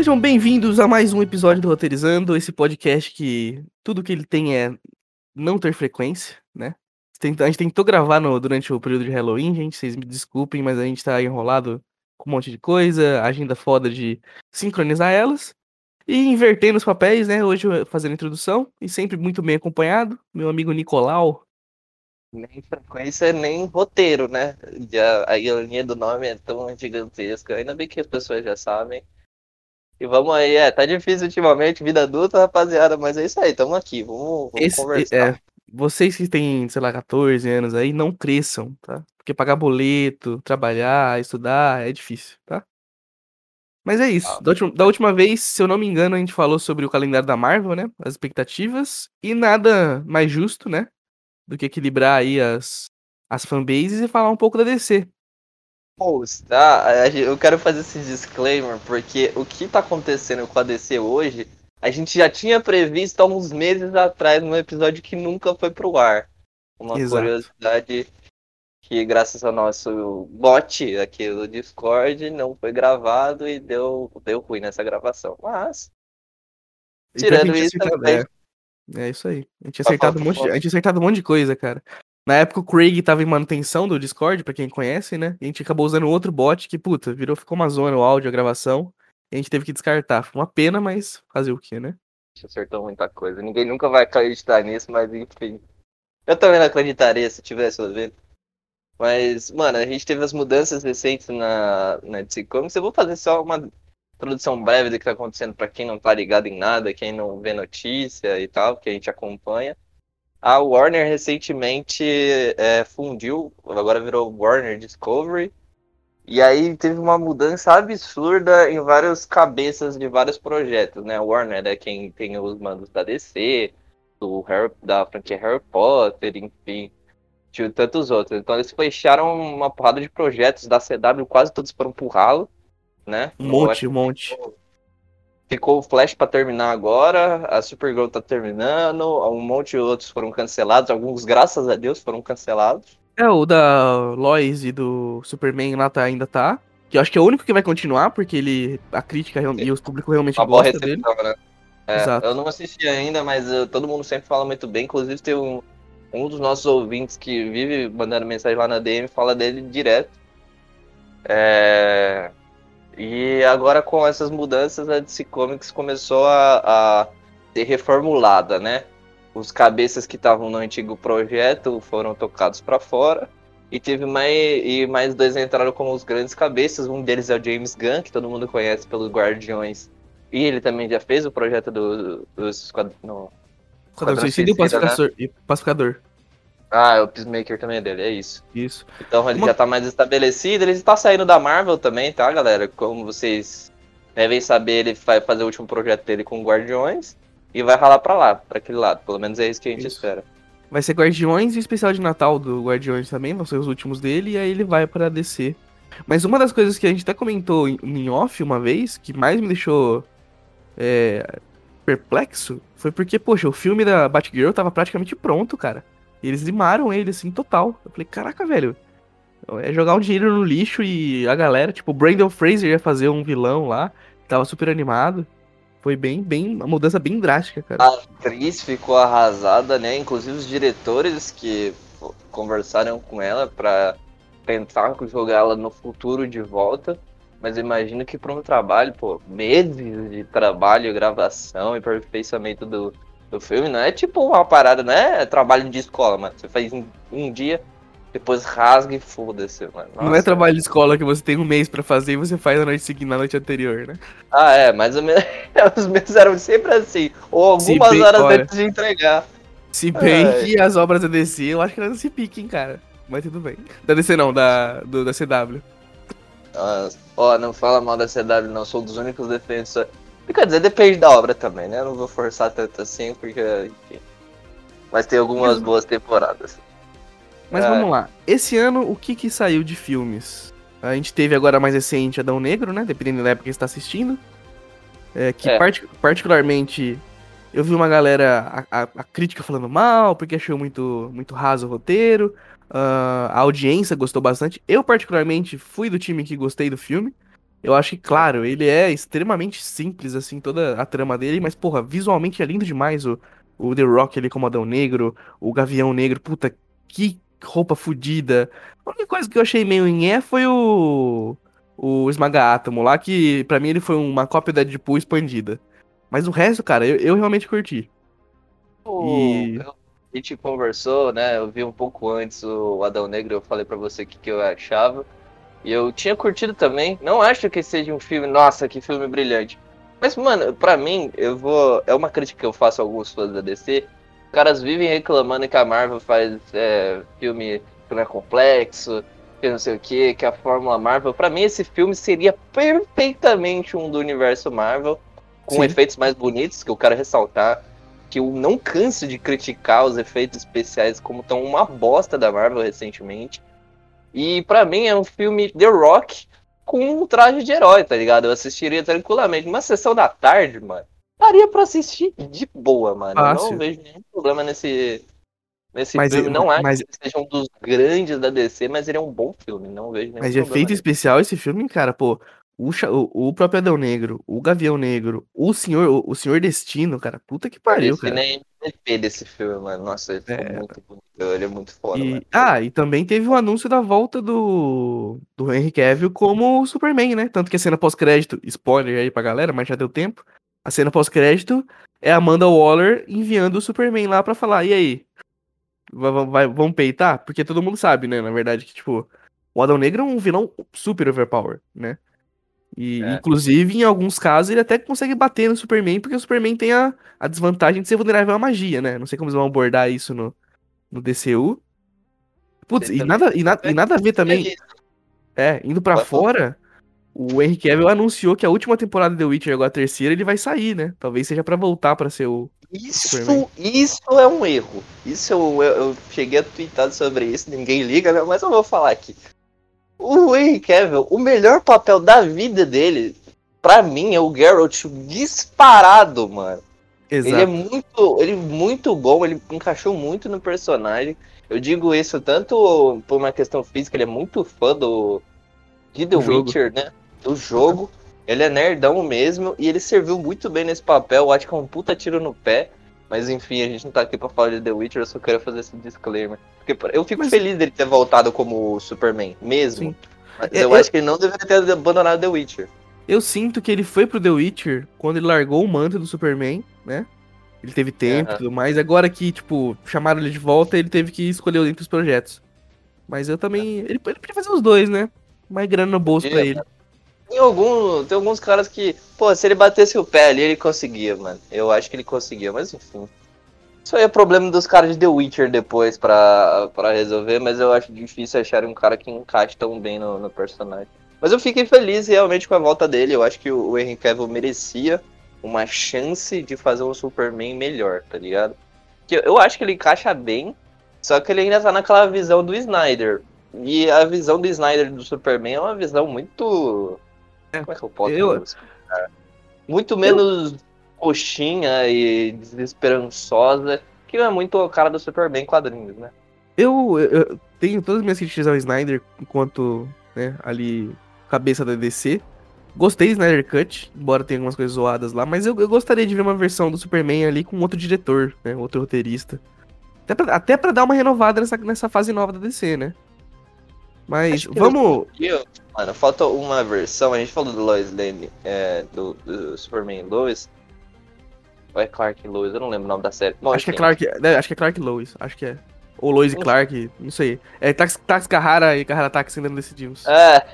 Sejam bem-vindos a mais um episódio do Roteirizando, esse podcast que tudo que ele tem é não ter frequência, né? A gente tentou gravar no, durante o período de Halloween, gente, vocês me desculpem, mas a gente tá enrolado com um monte de coisa, agenda foda de sincronizar elas. E invertendo os papéis, né? Hoje fazendo a introdução, e sempre muito bem acompanhado, meu amigo Nicolau. Nem frequência, nem roteiro, né? Já, a ironia do nome é tão gigantesca. Ainda bem que as pessoas já sabem. E vamos aí, é, tá difícil ultimamente, vida adulta, rapaziada, mas é isso aí, tamo aqui, vamos, vamos Esse, conversar. é, vocês que têm, sei lá, 14 anos aí, não cresçam, tá? Porque pagar boleto, trabalhar, estudar é difícil, tá? Mas é isso. Ah, Da última, da última vez, se eu não me engano, a gente falou sobre o calendário da Marvel, né? As expectativas. E nada mais justo, né? Do que equilibrar aí as, as fanbases e falar um pouco da DC. Pô, tá, eu quero fazer esse disclaimer, porque o que tá acontecendo com a DC hoje, a gente já tinha previsto há uns meses atrás num episódio que nunca foi pro ar. Uma Exato. curiosidade que, graças ao nosso bot aqui do Discord, não foi gravado e deu, deu ruim nessa gravação. Mas, E a tirando isso, também- É, é isso aí. A gente tinha Fa- acertado um monte de, a gente tinha acertado um monte de coisa, cara. Na época o Craig tava em manutenção do Discord, pra quem conhece, né? E a gente acabou usando outro bot que, puta, virou, ficou uma zona o áudio, a gravação. E a gente teve que descartar. Foi uma pena, mas fazer o quê, né? gente acertou muita coisa. Ninguém nunca vai acreditar nisso, mas enfim. Eu também não acreditaria se tivesse ouvido. Mas, mano, a gente teve as mudanças recentes na, na DC Comics. Eu vou fazer só uma introdução breve do que tá acontecendo pra quem não tá ligado em nada, quem não vê notícia e tal, que a gente acompanha. A Warner recentemente é, fundiu, agora virou Warner Discovery. E aí teve uma mudança absurda em várias cabeças de vários projetos, né? A Warner é quem tem os mandos da DC, do Harry, da franquia Harry Potter, enfim, de tantos outros. Então eles fecharam uma porrada de projetos da CW, quase todos foram pro ralo, né? Um Eu monte, um monte. Ficou o Flash pra terminar agora, a Supergirl tá terminando, um monte de outros foram cancelados, alguns, graças a Deus, foram cancelados. É, o da Lois e do Superman lá tá, ainda tá. Que eu acho que é o único que vai continuar, porque ele. A crítica e os públicos realmente Uma boa gostam dele. recepção, né? É, eu não assisti ainda, mas uh, todo mundo sempre fala muito bem. Inclusive, tem um, um dos nossos ouvintes que vive mandando mensagem lá na DM, fala dele direto. É, E agora, com essas mudanças, a DC Comics começou a, a ser reformulada, né? Os cabeças que estavam no antigo projeto foram tocados para fora. E teve mais, e mais dois entraram como os grandes cabeças. Um deles é o James Gunn, que todo mundo conhece pelos Guardiões e ele também já fez o projeto do, dos no- Esquadrão Suicida e o Suicida, né? Pacificador. e Pacificador. Ah, o Peacemaker também é dele, é isso. Isso. Então ele Uma- já tá mais estabelecido. Ele está saindo da Marvel também, tá, galera? Como vocês devem saber, ele vai fazer o último projeto dele com Guardiões e vai ralar pra lá, pra aquele lado. Pelo menos é isso que a gente Isso. espera. Vai ser Guardiões e especial de Natal do Guardiões também, vão ser os últimos dele, e aí ele vai pra DC. Mas uma das coisas que a gente até comentou em, em off uma vez, que mais me deixou é, perplexo, foi porque, poxa, o filme da Batgirl tava praticamente pronto, cara. E eles limaram ele, assim, total. Eu falei, caraca, velho. É jogar um dinheiro no lixo e a galera, tipo, o Brandon Fraser ia fazer um vilão lá, tava super animado. Foi bem, bem, uma mudança bem drástica, cara. A atriz ficou arrasada, né? Inclusive os diretores que conversaram com ela pra tentar jogar ela no futuro de volta. Mas imagino que para um trabalho, pô, meses de trabalho, gravação e aperfeiçoamento do, do filme, não é tipo uma parada, não é trabalho de escola, mano. Você faz em um dia, depois rasga e foda-se, mano. Não é Nossa. trabalho de escola que você tem um mês pra fazer e você faz na noite seguinte, na noite anterior, né? Ah, é, mais ou menos. Os meus eram sempre assim. Ou algumas bem- horas olha. antes de entregar. Se bem Ai. que as obras da DC, eu acho que elas se piquem, cara. Mas tudo bem. Da DC não, da, do, da CW. Nossa, Ó, não fala mal da CW, não. Sou um dos únicos defensores. Quer dizer, depende da obra também, né? Não vou forçar tanto assim, porque, enfim. Mas tem algumas Mas- boas temporadas. Mas É. vamos lá. Esse ano, o que que saiu de filmes? A gente teve agora mais recente Adão Negro, né? Dependendo da época que você tá assistindo. É, que É. parti- particularmente eu vi uma galera, a, a- a crítica falando mal, porque achou muito, muito raso o roteiro. Ah, a audiência gostou bastante. Eu, particularmente, fui do time que gostei do filme. Eu acho que, claro, ele é extremamente simples, assim, toda a trama dele, mas, porra, visualmente é lindo demais o, o The Rock ali como Adão Negro, o Gavião Negro, puta, que roupa fodida. A única coisa que eu achei meio é foi o. O Esmaga Átomo lá, que pra mim ele foi uma cópia da Deadpool expandida. Mas o resto, cara, eu, eu realmente curti. E... A gente conversou, né? Eu vi um pouco antes o Adão Negro, eu falei para você o que, que eu achava. E eu tinha curtido também. Não acho que seja um filme, nossa, que filme brilhante. Mas, mano, pra mim, eu vou. É uma crítica que eu faço a alguns fãs da DC. Os caras vivem reclamando que a Marvel faz é, filme que não é complexo, que não sei o que, que a Fórmula Marvel. Pra mim, esse filme seria perfeitamente um do universo Marvel, com Sim. efeitos mais bonitos, que eu quero ressaltar que eu não canso de criticar os efeitos especiais como estão uma bosta da Marvel recentemente. E para mim é um filme The Rock com um traje de herói, tá ligado? Eu assistiria tranquilamente. Uma sessão da tarde, mano. Daria pra assistir de boa, mano. Fácil. Eu não vejo nenhum problema nesse, nesse mas, filme. Não acho mas... que seja um dos grandes da DC, mas ele é um bom filme. Não vejo nenhum Mas efeito especial esse filme, cara, pô o, o, próprio Adão Negro, o Gavião Negro, o Senhor, o, o Senhor Destino, cara, puta que pariu, Esse cara. nem MVP desse filme, mano. Nossa, ele é. muito bonito, ele é muito foda, e, mano. Ah, e também teve o anúncio da volta do, do Henry Cavill como Superman, né? Tanto que a cena pós-crédito, spoiler aí pra galera, mas já deu tempo. A cena pós-crédito é a Amanda Waller enviando o Superman lá pra falar, e aí? Vai, vai, vamos peitar? Porque todo mundo sabe, né, na verdade, que, tipo, o Adão Negro é um vilão super overpower, né? E, é. inclusive, em alguns casos, ele até consegue bater no Superman, porque o Superman tem a, a desvantagem de ser vulnerável à magia, né? Não sei como eles vão abordar isso no, no DCU. Putz, e nada, e, na, e nada a ver também. É, indo para fora, o Henry Cavill anunciou que a última temporada de The Witcher, agora a terceira, ele vai sair, né? Talvez seja para voltar para ser o. Isso, isso é um erro. Isso eu, eu, eu cheguei a twittar sobre isso, ninguém liga, né? Mas eu vou falar aqui. O Henry Cavill, o melhor papel da vida dele, pra mim, é o Geralt disparado, mano. Exato. Ele é muito, ele é muito bom, ele encaixou muito no personagem. Eu digo isso tanto por uma questão física, ele é muito fã do de The Witcher, né? Do jogo. Ele é nerdão mesmo e ele serviu muito bem nesse papel. Eu acho que é um puta tiro no pé. Mas enfim, a gente não tá aqui pra falar de The Witcher, eu só quero fazer esse disclaimer. Porque eu fico Mas... feliz dele ter voltado como Superman, mesmo. Sim. Mas é, eu, eu acho que ele não deveria ter abandonado The Witcher. Eu sinto que ele foi pro The Witcher quando ele largou o manto do Superman, né? Ele teve tempo e tudo mais. Agora que, tipo, chamaram ele de volta, ele teve que escolher entre os projetos. Mas eu também. Ele, ele podia fazer os dois, né? Mais grana no bolso Dia, pra ele. Tem, algum, tem alguns caras que, pô, se ele batesse o pé ali, ele conseguia, mano. Eu acho que ele conseguia, mas enfim. Isso aí é problema dos caras de The Witcher depois pra, pra resolver, mas eu acho difícil achar um cara que encaixe tão bem no, no personagem. Mas eu fiquei feliz realmente com a volta dele. Eu acho que o, Henry Cavill merecia uma chance de fazer um Superman melhor, tá ligado? Que eu, eu acho que ele encaixa bem, só que ele ainda tá naquela visão do Snyder. E a visão do Snyder do Superman é uma visão muito Como é que eu posso eu... Muito menos eu... coxinha e desesperançosa, que é muito o cara do Superman quadrinhos, né? Eu, eu, tenho todas as minhas críticas ao Snyder enquanto, né, ali, cabeça da DC. Gostei do Snyder Cut, embora tenha algumas coisas zoadas lá, mas eu, eu gostaria de ver uma versão do Superman ali com outro diretor, né, outro roteirista. Até pra, até pra dar uma renovada nessa, nessa fase nova da DC, né? Mas vamos. Mano, falta uma versão. A gente falou do Lois Lane, é, do, do Superman Lois. Ou é Clark Lois? Eu não lembro o nome da série. Bom, acho, que é Clark, é, acho que é Clark Lois. Acho que é. Ou Lois e Clark, não sei. É Tax, Tax Carrara e Carrara Tax ainda não decidimos. É.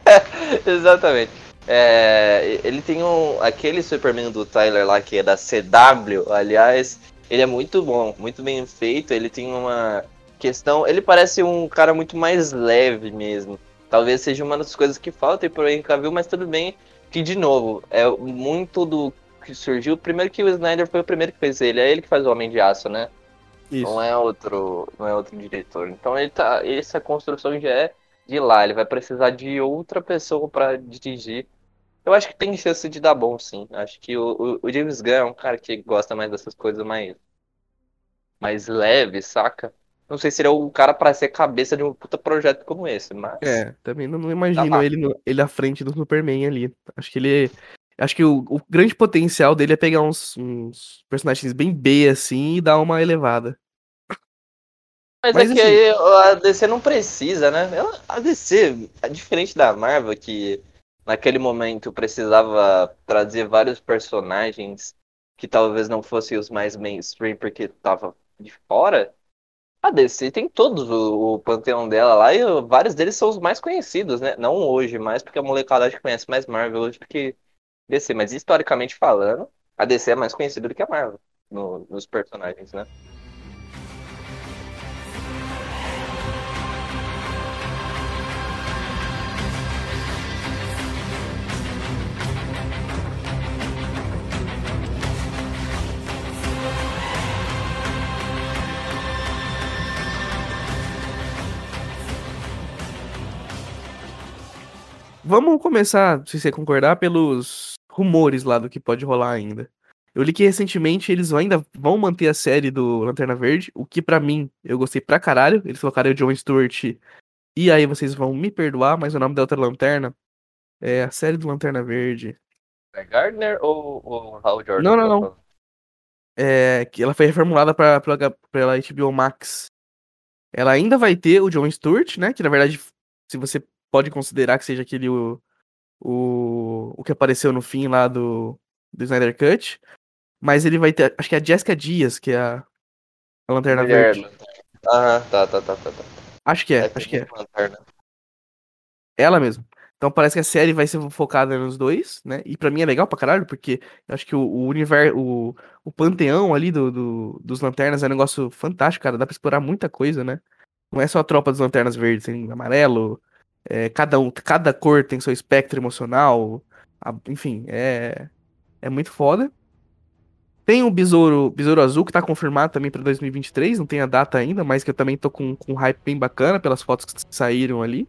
Exatamente. É, ele tem um. Aquele Superman do Tyler lá, que é da CW, aliás, ele é muito bom, muito bem feito. Ele tem uma questão. Ele parece um cara muito mais leve mesmo. Talvez seja uma das coisas que falta pro Henry Cavill, mas tudo bem. Que, de novo, é muito do que surgiu. Primeiro que o Snyder foi o primeiro que fez ele. É ele que faz o Homem de Aço, né? Isso. Não é outro, não é outro diretor. Então ele tá, essa construção já é de lá. Ele vai precisar de outra pessoa para dirigir. Eu acho que tem chance de dar bom, sim. Acho que o, o, o James Gunn é um cara que gosta mais dessas coisas mais mais leve, saca? Não sei se ele é o cara pra ser cabeça de um puta projeto como esse, mas. É, também não, não imagino Tá ele, no- ele à frente do Superman ali. Acho que ele. Acho que o, o grande potencial dele é pegar uns, uns personagens bem B assim e dar uma elevada. Mas, Mas, é que assim- aí a DC não precisa, né? Ela- A DC, é diferente da Marvel, que naquele momento precisava trazer vários personagens que talvez não fossem os mais mainstream porque tava de fora. A DC tem todos o, panteão dela lá e vários deles são os mais conhecidos, né? Não hoje mais, porque a molecada acho que conhece mais Marvel hoje do que DC, mas historicamente falando, a DC é mais conhecida do que a Marvel no- nos personagens, né? Vamos começar, se você concordar, pelos rumores lá do que pode rolar ainda. Eu li que recentemente eles ainda vão manter a série do Lanterna Verde, o que pra mim eu gostei pra caralho. Eles colocaram o John Stewart. E aí vocês vão me perdoar, mas o nome da outra lanterna é a série do Lanterna Verde. É Gardner ou, ou Hal Jordan? Não, não, tá não. falando? É, que ela foi reformulada pra, pela, pela HBO Max. Ela ainda vai ter o John Stewart, né? Que na verdade, se você pode considerar que seja aquele o, o, o que apareceu no fim lá do, do Snyder Cut. Mas ele vai ter, acho que é a Jessica Dias, que é a, a Lanterna Mulher, Verde. Ah, tá, tá, tá, tá. tá. Acho que é, É, acho que é. Lanterna. Ela mesmo. Então parece que a série vai ser focada nos dois, né? E pra mim é legal pra caralho, porque eu acho que o, o universo, o, o panteão ali do, do- dos lanternas é um negócio fantástico, cara. Dá pra explorar muita coisa, né? Não é só a tropa dos lanternas verdes, tem amarelo, é, cada, um, cada cor tem seu espectro emocional. a- enfim, é, é muito foda. Tem o Besouro, Besouro Azul, que tá confirmado também pra 2023, não tem a data ainda, mas que eu também tô com, com um hype bem bacana pelas fotos que saíram ali.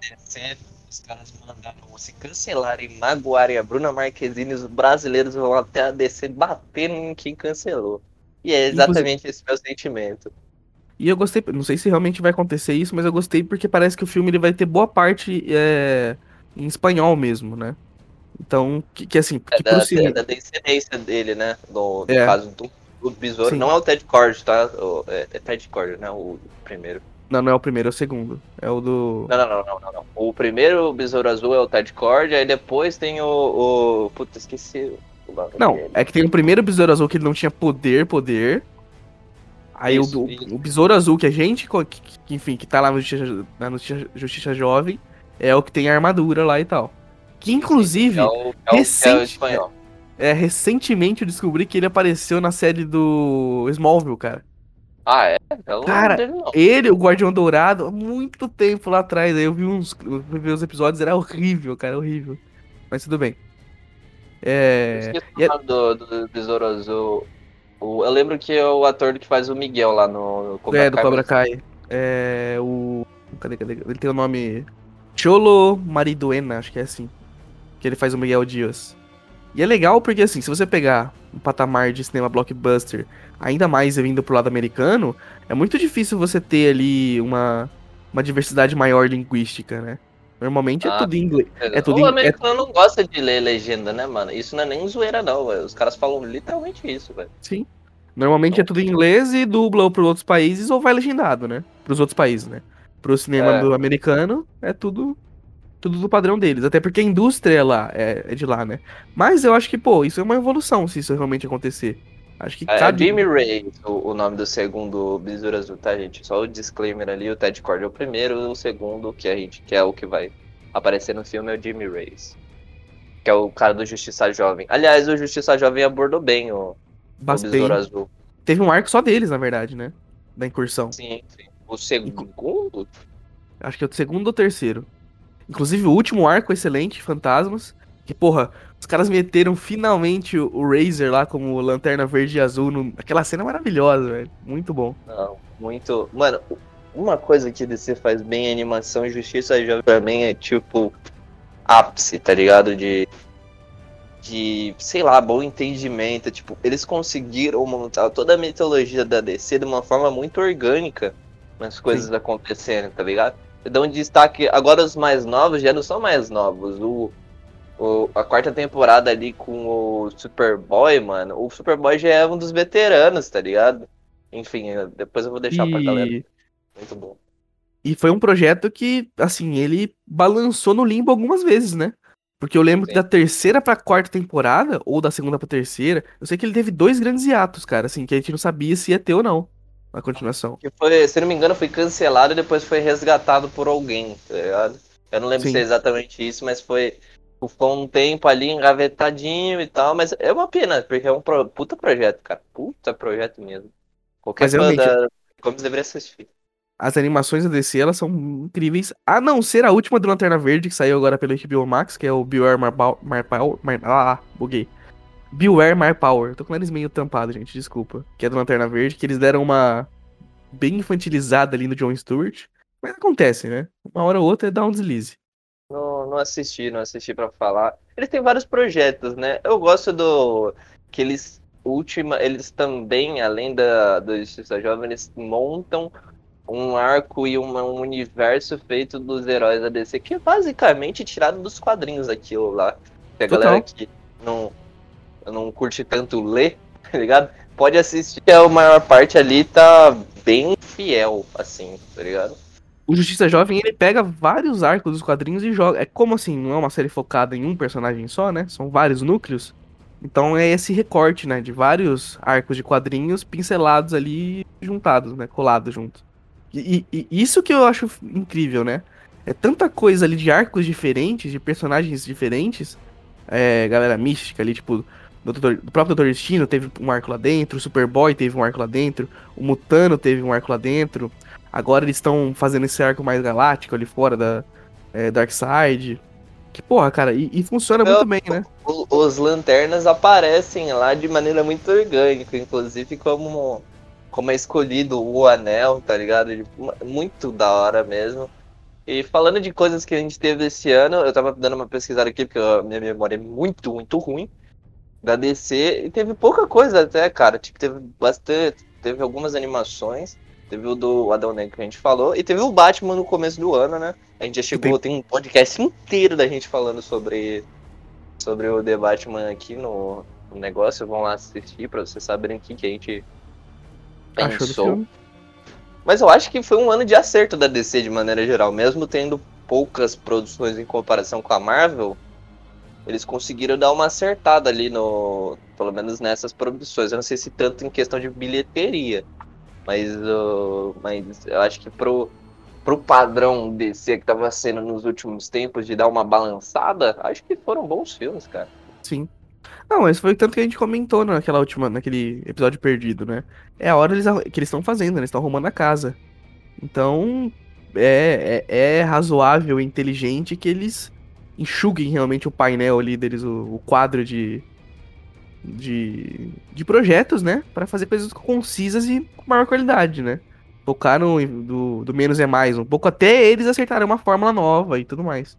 DC, os caras mandaram se cancelarem, magoarem a Bruna Marquezine, os brasileiros vão até a DC batendo em quem cancelou. E é exatamente esse meu sentimento. E eu gostei, não sei se realmente vai acontecer isso, mas eu gostei porque parece que o filme ele vai ter boa parte é, em espanhol mesmo, né? Então, que, que assim, É que da, cinema. é da descendência dele, né? No, no É. caso do, do Besouro. Sim. Não é o Ted Cord, tá? O- é, é Ted Cord, né? O primeiro. Não, não é o primeiro, é o segundo. É o do. Não, não, não, não, não, não. O primeiro Besouro Azul é o Ted Cord, aí depois tem o. o... Puta, esqueci o Não, dele. é que tem o primeiro Besouro Azul que ele não tinha poder, poder. Aí Isso, o, isso. o Besouro Azul que a gente, que, que, enfim, que tá lá no Justiça, na Justiça, Justiça Jovem, é o que tem a armadura lá e tal. Que inclusive, É o, é o, é o recente- espanhol. é, recentemente eu descobri que ele apareceu na série do Smallville, cara. Ah, é? Eu não Cara, dele, não. Ele, o Guardião Dourado, há muito tempo lá atrás. Aí eu vi uns. Eu ver os episódios, era horrível, cara, horrível. Mas tudo bem. Eu É. esqueci e é- o nome do, do Besouro Azul. O- eu lembro que é o ator que faz o Miguel lá no, no Cobra é, do Kai, Cobra Kai. É. O. Cadê, cadê? Ele tem o nome. Cholo Mariduena, acho que é assim. Que ele faz o Miguel Dias. E é legal porque, assim, se você pegar um patamar de cinema blockbuster, ainda mais vindo pro lado americano, é muito difícil você ter ali uma, uma diversidade maior linguística, né? Normalmente é Ah, tudo em inglês. É tudo o é- americano não gosta de ler legenda, né, mano? Isso não é nem zoeira, não, velho. Os caras falam literalmente isso, velho. Sim. Normalmente é tudo em inglês e dubla ou para outros países ou vai legendado, né? Pros outros países, né? Pro cinema É. do americano é tudo tudo do padrão deles, até porque a indústria é lá, é, é de lá, né? Mas eu acho que, pô, isso é uma evolução se isso realmente acontecer. Acho que É, cada Jimmy Ray, o, o nome do segundo Besouro Azul, tá, gente? Só o disclaimer ali, o Ted Cord é o primeiro, o segundo, que a gente que é o que vai aparecer no filme, é o Jimmy Rays. Que é o cara do Justiça Jovem. Aliás, o Justiça Jovem abordou bem o, o bastante. Besouro Azul. Teve um arco só deles, na verdade, né? Da incursão. Sim, sim. O segundo? Acho que é o segundo ou terceiro. Inclusive, o último arco excelente, Fantasmas. Que, porra, os caras meteram finalmente o, Razer lá como lanterna verde e azul. No... Aquela cena é maravilhosa, velho. Muito bom. Não, muito. Mano, uma coisa que DC faz bem em animação e Justiça Jovem pra mim é tipo ápice, tá ligado? De. de, sei lá, bom entendimento. Tipo, eles conseguiram montar toda a mitologia da DC de uma forma muito orgânica nas coisas Sim. acontecendo, tá ligado? Um destaque. Agora os mais novos já não são mais novos. O, o, a quarta temporada ali com o Superboy, mano. O Superboy já é um dos veteranos, tá ligado? Enfim, depois eu vou deixar e... pra galera. Muito bom. E foi um projeto que, assim, ele balançou no limbo algumas vezes, né? Porque eu lembro Sim. que da terceira pra quarta temporada, ou da segunda pra terceira, eu sei que ele teve dois grandes hiatos, cara, assim, que a gente não sabia se ia ter ou não a continuação. Que foi, se não me engano, foi cancelado e depois foi resgatado por alguém, tá ligado? Eu não lembro Sim. se é exatamente isso, mas foi. Ficou um tempo ali engavetadinho e tal, mas é uma pena, porque é um pro, puta projeto, cara. Puta projeto mesmo. Qualquer mas, fã da Comics deveria assistir. As animações da DC, elas são incríveis. A não ser a última do Lanterna Verde, que saiu agora pelo HBO Max, que é o Beware Mar, Mar, Ah, buguei. Beware Mar Power. Tô com eles meio tampado, gente, desculpa. Que é do Lanterna Verde, que eles deram uma bem infantilizada ali no John Stewart. Mas acontece, né? Uma hora ou outra é dar um deslize. Não, não assisti, não assisti para falar. Eles têm vários projetos, né? Eu gosto do. que eles. Última, eles também, além da, do Justiça Jovem, eles montam um arco e uma, um universo feito dos heróis da DC, que é basicamente tirado dos quadrinhos aquilo lá. Que a Total. galera que não, não curte tanto ler, tá ligado? Pode assistir, a maior parte ali tá bem fiel, assim, tá ligado? O Justiça Jovem, ele pega vários arcos dos quadrinhos e joga. É como assim, não é uma série focada em um personagem só, né? São vários núcleos. Então é esse recorte, né? De vários arcos de quadrinhos pincelados ali, juntados, né? Colados juntos. E, e, isso que eu acho incrível, né? É tanta coisa ali de arcos diferentes, de personagens diferentes. É, galera mística ali, tipo, do, Doutor, do próprio Doutor Destino teve um arco lá dentro, o Superboy teve um arco lá dentro, o Mutano teve um arco lá dentro. Agora eles estão fazendo esse arco mais galáctico ali fora da é, Darkseid. Que porra, cara, e, e funciona muito bem, né? Os lanternas aparecem lá de maneira muito orgânica, inclusive como como é escolhido o anel, tá ligado? Muito da hora mesmo. E falando de coisas que a gente teve esse ano, eu tava dando uma pesquisada aqui, porque a minha memória é muito, muito ruim da DC, e teve pouca coisa até, cara. Tipo, teve bastante. Teve algumas animações. Teve o do Adão Negro que a gente falou, e teve o Batman no começo do ano, né? A gente já chegou, tem, tem um podcast inteiro da gente falando sobre, sobre o The Batman aqui no, no negócio. Vão lá assistir pra vocês saberem o que, que a gente pensou. Mas eu acho que foi um ano de acerto da DC de maneira geral, mesmo tendo poucas produções em comparação com a Marvel, eles conseguiram dar uma acertada ali no, pelo menos nessas produções. Eu não sei se tanto em questão de bilheteria, mas, uh, mas eu acho que pro pro padrão DC que tava sendo nos últimos tempos de dar uma balançada, acho que foram bons filmes, cara. Sim. Não, mas foi tanto que a gente comentou naquela última, naquele episódio perdido, né? É a hora eles, que eles estão fazendo, né? eles estão arrumando a casa. Então, é, é, é, razoável e inteligente que eles enxuguem realmente o painel ali deles, o, o quadro de, de, de projetos, né? para fazer coisas concisas e com maior qualidade, né? Focar no do, do menos é mais, um pouco até eles acertarem uma fórmula nova e tudo mais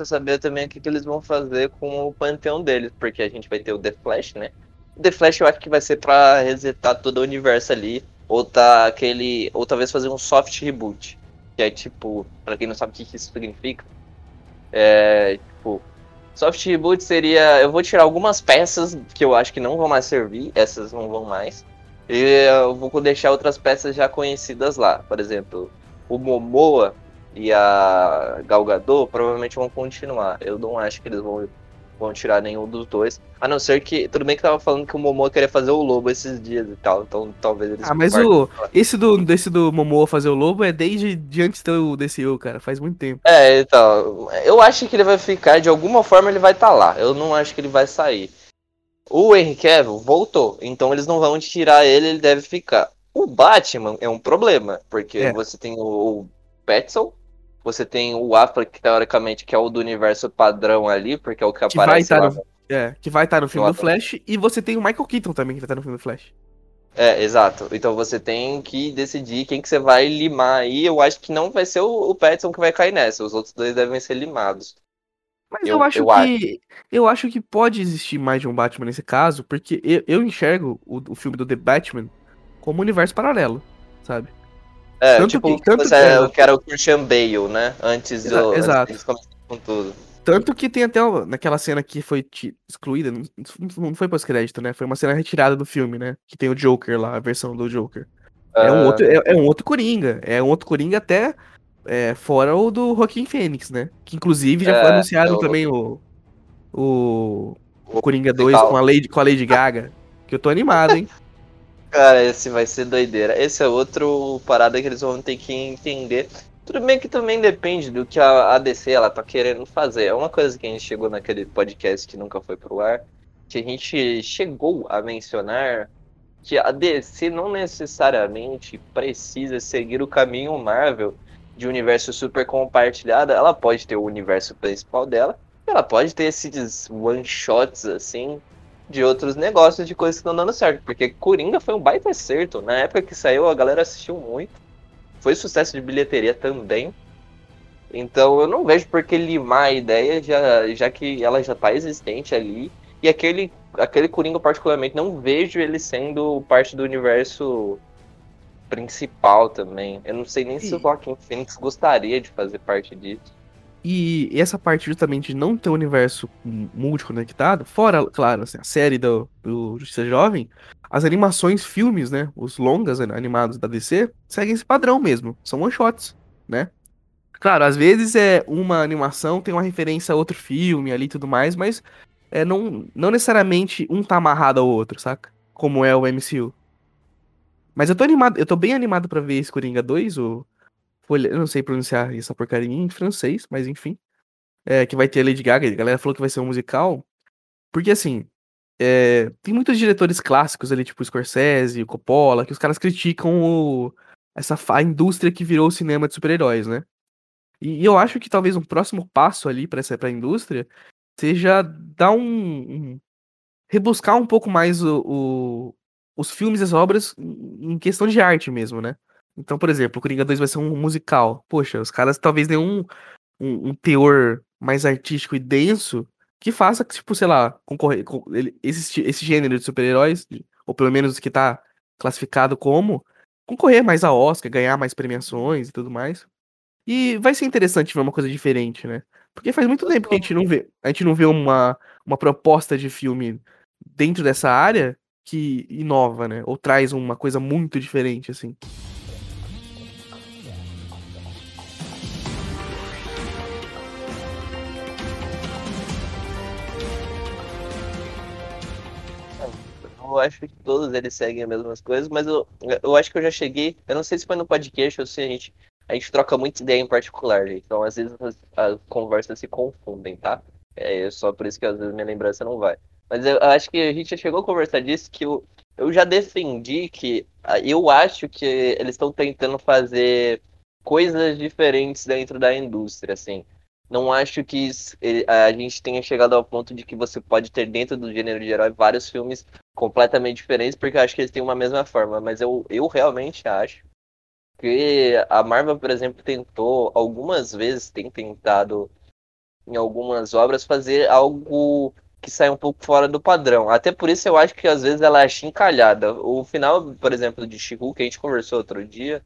precisa saber também o que, que eles vão fazer com o panteão deles, porque a gente vai ter o The Flash, né? O The Flash eu acho que vai ser para resetar todo o universo ali, ou tá aquele, ou talvez fazer um soft reboot, que é tipo, para quem não sabe o que isso significa, é tipo, soft reboot seria, eu vou tirar algumas peças que eu acho que não vão mais servir, essas não vão mais, e eu vou deixar outras peças já conhecidas lá, por exemplo, o Momoa e a Gal Gadot provavelmente vão continuar. Eu não acho que eles vão, vão tirar nenhum dos dois. A não ser que. Tudo bem que tava falando que o Momoa queria fazer o lobo esses dias e tal. Então talvez eles. Ah, mas o. Esse do, desse do Momoa fazer o lobo é desde de antes do DCU, cara. Faz muito tempo. É, então. Eu acho que ele vai ficar, de alguma forma ele vai estar tá lá. Eu não acho que ele vai sair. O Henry Cavill voltou. Então eles não vão tirar ele, ele deve ficar. O Batman é um problema. Porque é. você tem o, o você tem o Affleck, teoricamente, que é o do universo padrão ali, porque é o que, que aparece vai tá no, É, que vai estar tá no filme do Flash, e você tem o Michael Keaton também, que vai estar tá no filme do Flash. É, exato. Então você tem que decidir quem que você vai limar aí. Eu acho que não vai ser o, o Petson que vai cair nessa. Os outros dois devem ser limados. Mas eu, eu acho eu que acho. eu acho que pode existir mais de um Batman nesse caso, porque eu, eu enxergo o, o filme do The Batman como um universo paralelo, sabe? É, tanto tipo, que, tanto você, que, que era o Christian Bale, né? Antes Exa do exato. Antes com tudo. Tanto que tem até naquela cena que foi excluída, não, não foi pós-crédito, né? Foi uma cena retirada do filme, né? Que tem o Joker lá, a versão do Joker. Uh... É, um outro, é, é, um outro Coringa. É um outro Coringa até é, fora o do Joaquim Fênix, né? Que inclusive já é, foi anunciado também o, o, o Coringa 2 com a, Lady, com a Lady Gaga. Que eu tô animado, hein? Cara, esse vai ser doideira. Esse é outro parada que eles vão ter que entender. Tudo bem que também depende do que a ADC ela tá querendo fazer. É uma coisa que a gente chegou naquele podcast que nunca foi pro ar, que a gente chegou a mencionar que a DC não necessariamente precisa seguir o caminho Marvel de universo super compartilhado. Ela pode ter o universo principal dela, ela pode ter esses one shots assim de outros negócios, de coisas que estão dando certo. Porque Coringa foi um baita acerto. Na época que saiu, a galera assistiu muito. Foi sucesso de bilheteria também. Então eu não vejo por que limar a ideia, já, já que ela já está existente ali. E aquele, aquele Coringa, particularmente, não vejo ele sendo parte do universo principal também. Eu não sei nem se o Joaquim Phoenix gostaria de fazer parte disso. E essa parte justamente de não ter um universo multiconectado, fora, claro, assim, a série do, do Justiça Jovem, as animações, filmes, né? Os longas animados da DC seguem esse padrão mesmo. São one-shots, né? Claro, às vezes é uma animação, tem uma referência a outro filme ali e tudo mais, mas é, não, não necessariamente um tá amarrado ao outro, saca? Como é o MCU. Mas eu tô animado, eu tô bem animado para ver esse Coringa 2, o eu não sei pronunciar essa porcaria em francês, mas enfim. É, que vai ter a Lady Gaga, a galera falou que vai ser um musical. Porque assim, é, tem muitos diretores clássicos ali, tipo Scorsese, Coppola, que os caras criticam o, essa a indústria que virou o cinema de super-heróis, né? E, e, eu acho que talvez um próximo passo ali para essa pra indústria seja dar um, um rebuscar um pouco mais o, o, os filmes e as obras em questão de arte mesmo, né? Então, por exemplo, o Coringa 2 vai ser um musical. Poxa, os caras talvez dêem um, um, um teor mais artístico e denso que faça que, tipo, sei lá, concorrer. Com, ele, esse, esse gênero de super-heróis, ou pelo menos que tá classificado como, concorrer mais a Oscar, ganhar mais premiações e tudo mais. E vai ser interessante ver uma coisa diferente, né? Porque faz muito tempo que a gente não vê, a gente não vê uma, uma proposta de filme dentro dessa área que inova, né? Ou traz uma coisa muito diferente, assim. Eu acho que todos eles seguem as mesmas coisas, mas eu, eu acho que eu já cheguei. Eu não sei se foi no podcast ou se a gente. A gente troca muita ideia em particular. Então, às vezes, as, as conversas se confundem, tá? É só por isso que às vezes minha lembrança não vai. Mas eu acho que a gente já chegou a conversar disso, que eu, eu já defendi que eu acho que eles estão tentando fazer coisas diferentes dentro da indústria, assim. Não acho que a gente tenha chegado ao ponto de que você pode ter dentro do gênero de herói vários filmes completamente diferentes, porque eu acho que eles têm uma mesma forma. Mas eu, eu realmente acho que a Marvel, por exemplo, tentou, algumas vezes tem tentado em algumas obras fazer algo que sai um pouco fora do padrão. Até por isso eu acho que às vezes ela é chincalhada. O final, por exemplo, de she que a gente conversou outro dia,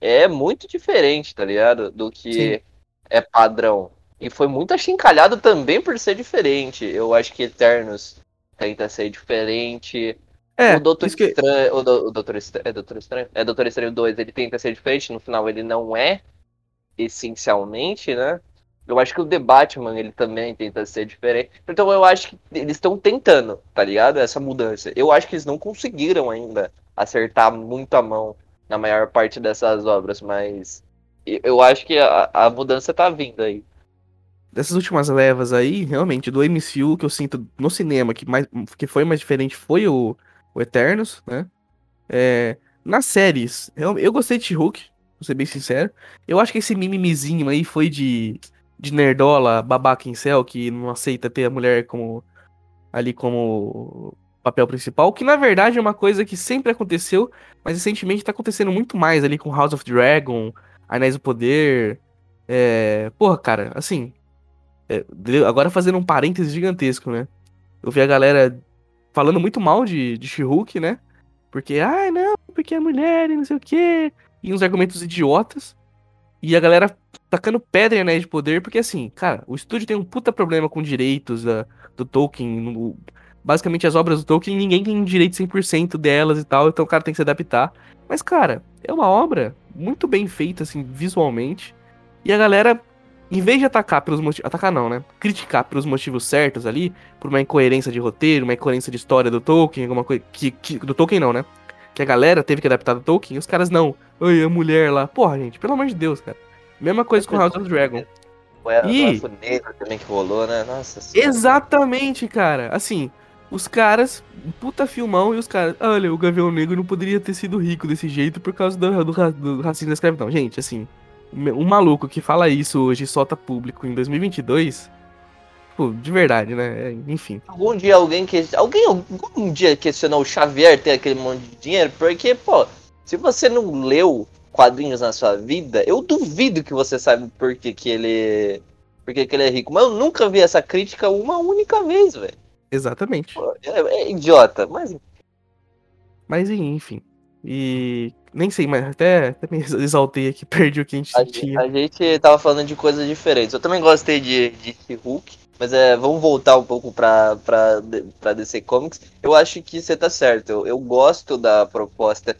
é muito diferente, tá ligado? Do que Sim. é padrão. E foi muito achincalhado também por ser diferente. Eu acho que Eternos tenta ser diferente. É, o Doutor Estranho. Que... O, do, o Doutor Estranho. É Doutor Estranho? É Doutor Estranho 2, ele tenta ser diferente, no final ele não é essencialmente, né? Eu acho que o The Batman ele também tenta ser diferente. Então eu acho que eles estão tentando, tá ligado? Essa mudança. Eu acho que eles não conseguiram ainda acertar muito a mão na maior parte dessas obras, mas eu acho que a, a mudança tá vindo aí dessas últimas levas aí, realmente, do MCU que eu sinto no cinema que, mais, que foi mais diferente foi o, o Eternos, né? É, nas séries, eu, eu gostei de Hulk, vou ser bem sincero. Eu acho que esse mimimizinho aí foi de, de nerdola, babaca em céu, que não aceita ter a mulher como ali como papel principal, que na verdade é uma coisa que sempre aconteceu, mas recentemente tá acontecendo muito mais ali com House of Dragon, Anéis do Poder. É... Porra, cara, assim, agora fazendo um parêntese gigantesco, né? Eu vi a galera falando muito mal de, de She-Hulk, né? Porque, ai, ah, não, porque é mulher e não sei o quê. E uns argumentos idiotas. E a galera tacando pedra em Anéis de Poder, porque assim, cara, o estúdio tem um puta problema com direitos da, do Tolkien. No, basicamente, as obras do Tolkien, ninguém tem direito 100% delas e tal, então o cara tem que se adaptar. Mas, cara, é uma obra muito bem feita, assim, visualmente. E a galera em vez de atacar pelos motivos. Atacar não, né? Criticar pelos motivos certos ali, por uma incoerência de roteiro, uma incoerência de história do Tolkien, alguma coisa. Que, que, do Tolkien não, né? Que a galera teve que adaptar do Tolkien, e os caras não. Oi, a mulher lá. Porra, gente, pelo amor de Deus, cara. Mesma coisa com House of Dragon. Ué, e... negro também que rolou, né? Nossa senhora. Exatamente, cara. Assim, os caras, puta filmão, e os caras, olha, o Gavião Negro não poderia ter sido rico desse jeito por causa do, do, do racismo da escravidão. Gente, assim, um maluco que fala isso hoje e solta público em 2022, pô, de verdade, né? É, enfim. Algum dia alguém que alguém algum dia questionou o Xavier ter aquele monte de dinheiro, porque, pô, se você não leu quadrinhos na sua vida, eu duvido que você sabe por que, que ele por que, que ele é rico. Mas eu nunca vi essa crítica uma única vez, velho. Exatamente. Pô, é, é idiota, mas mas enfim. E nem sei, mas até, até me exaltei aqui, perdi o que a gente a tinha. a gente tava falando de coisas diferentes. Eu também gostei de, de Hulk, mas é, vamos voltar um pouco pra, pra, pra DC Comics. Eu acho que você tá certo. Eu, eu gosto da proposta.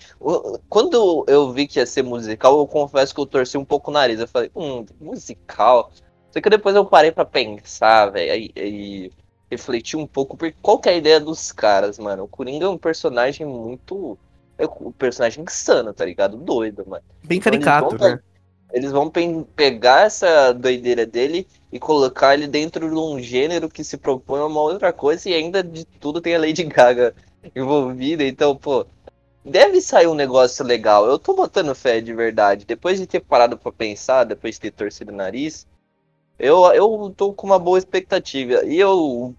Quando eu vi que ia ser musical, eu confesso que eu torci um pouco o nariz. Eu falei, hum, musical. Só que depois eu parei pra pensar, velho, e, e refletir um pouco, porque qual que é a ideia dos caras, mano? O Coringa é um personagem muito é o personagem insano, tá ligado? Doido, mano. Bem então, caricato, eles né? Eles vão pe pegar essa doideira dele e colocar ele dentro de um gênero que se propõe a uma outra coisa e ainda de tudo tem a Lady Gaga envolvida. Então, pô, deve sair um negócio legal. Eu tô botando fé de verdade. Depois de ter parado para pensar, depois de ter torcido o nariz, eu, eu tô com uma boa expectativa. E eu,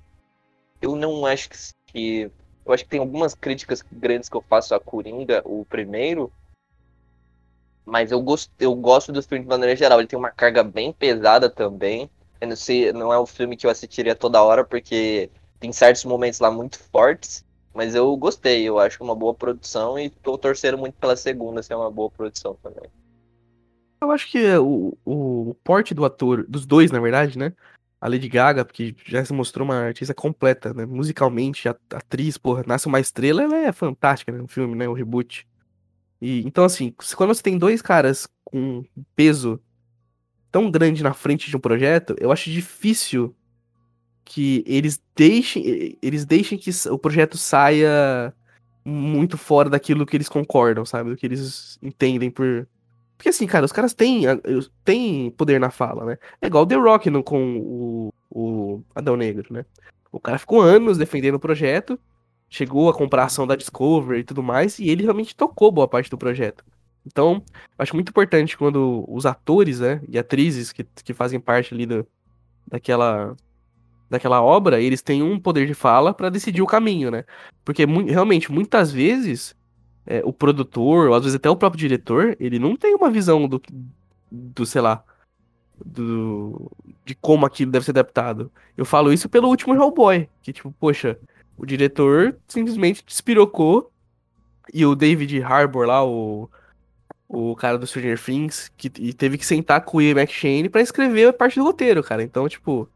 eu não acho que eu acho que tem algumas críticas grandes que eu faço a Coringa, o primeiro. Mas eu gosto, eu gosto do filme de maneira geral. Ele tem uma carga bem pesada também. Eu não sei, não é um filme que eu assistiria toda hora, porque tem certos momentos lá muito fortes. Mas eu gostei, eu acho uma boa produção e tô torcendo muito pela segunda ser uma boa produção também. Eu acho que o, o porte do ator, dos dois, na verdade, né? A Lady Gaga, porque já se mostrou uma artista completa, né? Musicalmente, a, atriz, porra, Nasce uma Estrela, ela é fantástica, né? No filme, né? O reboot. E, então, assim, quando você tem dois caras com peso tão grande na frente de um projeto, eu acho difícil que eles deixem, eles deixem que o projeto saia muito fora daquilo que eles concordam, sabe? Do que eles entendem por, porque assim, cara, os caras têm, têm poder na fala, né? É igual o The Rock no, com o, o Adão Negro, né? O cara ficou anos defendendo o projeto, chegou a comprar a ação da Discovery e tudo mais, e ele realmente tocou boa parte do projeto. Então, acho muito importante quando os atores, né, e atrizes que, que fazem parte ali do, daquela, daquela obra, eles têm um poder de fala para decidir o caminho, né? Porque mu realmente, muitas vezes, é, o produtor, ou às vezes até o próprio diretor, ele não tem uma visão do, do sei lá, do, de como aquilo deve ser adaptado. Eu falo isso pelo último Hellboy, que tipo, poxa, o diretor simplesmente despirocou e o David Harbour lá, o, o cara do Stranger Things, que teve que sentar com o Ian McShane pra escrever a parte do roteiro, cara. Então, tipo,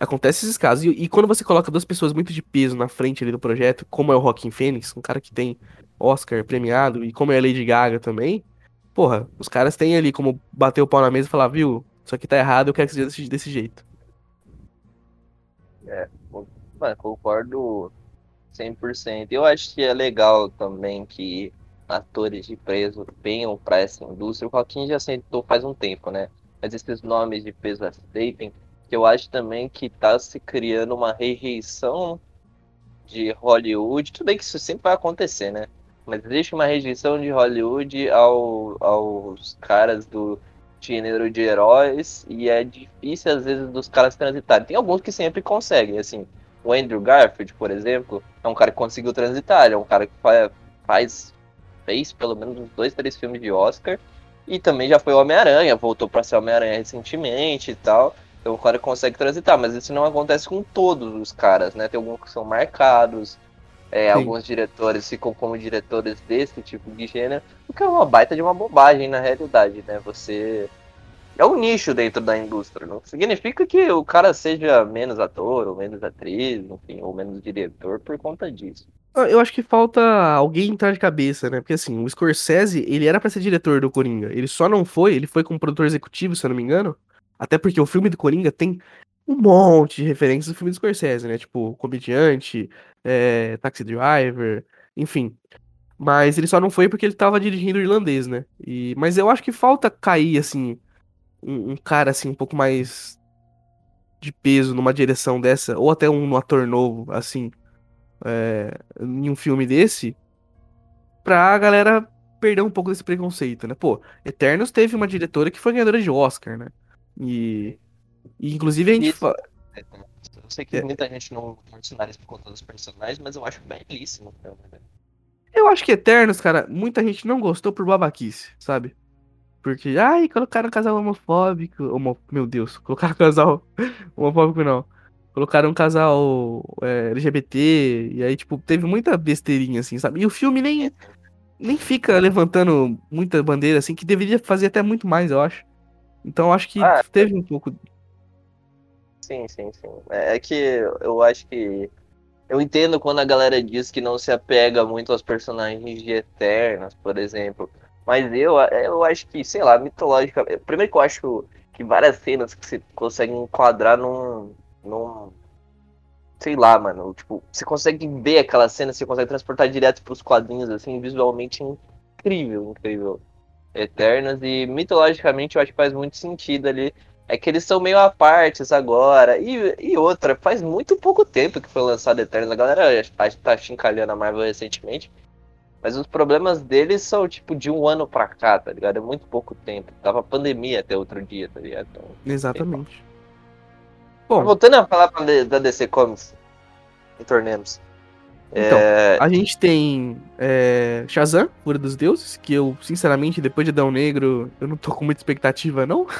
acontece esses casos. E, e, quando você coloca duas pessoas muito de peso na frente ali do projeto, como é o Rockin' Phoenix, um cara que tem Oscar premiado, e como é a Lady Gaga também, porra, os caras têm ali como bater o pau na mesa e falar, viu, isso aqui tá errado, eu quero que seja desse, desse jeito. É, mano, concordo 100%. Eu acho que é legal também que atores de peso venham para essa indústria. O Joaquim já sentou faz um tempo, né? Mas esses nomes de peso aceitem, que eu acho também que tá se criando uma rejeição de Hollywood. Tudo bem que isso sempre vai acontecer, né? Mas existe uma rejeição de Hollywood ao, aos caras do gênero de heróis e é difícil às vezes dos caras transitarem. Tem alguns que sempre conseguem, assim. O Andrew Garfield, por exemplo, é um cara que conseguiu transitar, é um cara que faz, faz fez pelo menos uns dois, três filmes de Oscar e também já foi Homem-Aranha, voltou para ser Homem-Aranha recentemente e tal. Então o cara consegue transitar, mas isso não acontece com todos os caras, né? Tem alguns que são marcados, é, alguns diretores ficam como diretores desse tipo de gênero, o que é uma baita de uma bobagem na realidade, né? Você. É um nicho dentro da indústria, não significa que o cara seja menos ator, ou menos atriz, enfim, ou menos diretor por conta disso. Ah, eu acho que falta alguém entrar de cabeça, né? Porque assim, o Scorsese, ele era pra ser diretor do Coringa. Ele só não foi, ele foi como produtor executivo, se eu não me engano. Até porque o filme do Coringa tem um monte de referências do filme do Scorsese, né? Tipo, Comediante, é, Taxi Driver, enfim. Mas ele só não foi porque ele tava dirigindo irlandês, né? E, mas eu acho que falta cair, assim, um, um cara, assim, um pouco mais de peso numa direção dessa, ou até um ator novo, assim, é, em um filme desse, pra galera perder um pouco desse preconceito, né? Pô, Eternos teve uma diretora que foi ganhadora de Oscar, né? E, e inclusive a gente. Isso. Eu sei que é. muita gente não curte por conta dos personagens, mas eu acho belíssimo né? Eu acho que Eternos, cara, muita gente não gostou por babaquice, sabe? Porque, ai, colocaram um casal homofóbico. Homo... Meu Deus, colocaram um casal homofóbico não. Colocaram um casal é, LGBT, e aí, tipo, teve muita besteirinha, assim, sabe? E o filme nem, nem fica levantando muita bandeira, assim, que deveria fazer até muito mais, eu acho. Então eu acho que ah, teve um pouco. Sim, sim, sim. É, é que eu acho que. Eu entendo quando a galera diz que não se apega muito aos personagens de Eternas, por exemplo. Mas eu, eu acho que, sei lá, mitológica. Primeiro que eu acho que várias cenas que você consegue enquadrar num, num. Sei lá, mano. Tipo, você consegue ver aquela cena, você consegue transportar direto pros quadrinhos, assim, visualmente incrível, incrível. Eternas, e mitologicamente eu acho que faz muito sentido ali. É que eles são meio à parte agora. E, e outra, faz muito pouco tempo que foi lançado Eternas. A galera tá chincalhando a Marvel recentemente. Mas os problemas deles são, tipo, de um ano pra cá, tá ligado? É muito pouco tempo. Tava pandemia até outro dia, tá ligado? Então, Exatamente. Bom, voltando a falar da DC Comics, retornemos. Então, é... a gente tem é, Shazam, Fúria dos Deuses, que eu, sinceramente, depois de Adão Negro, eu não tô com muita expectativa, não.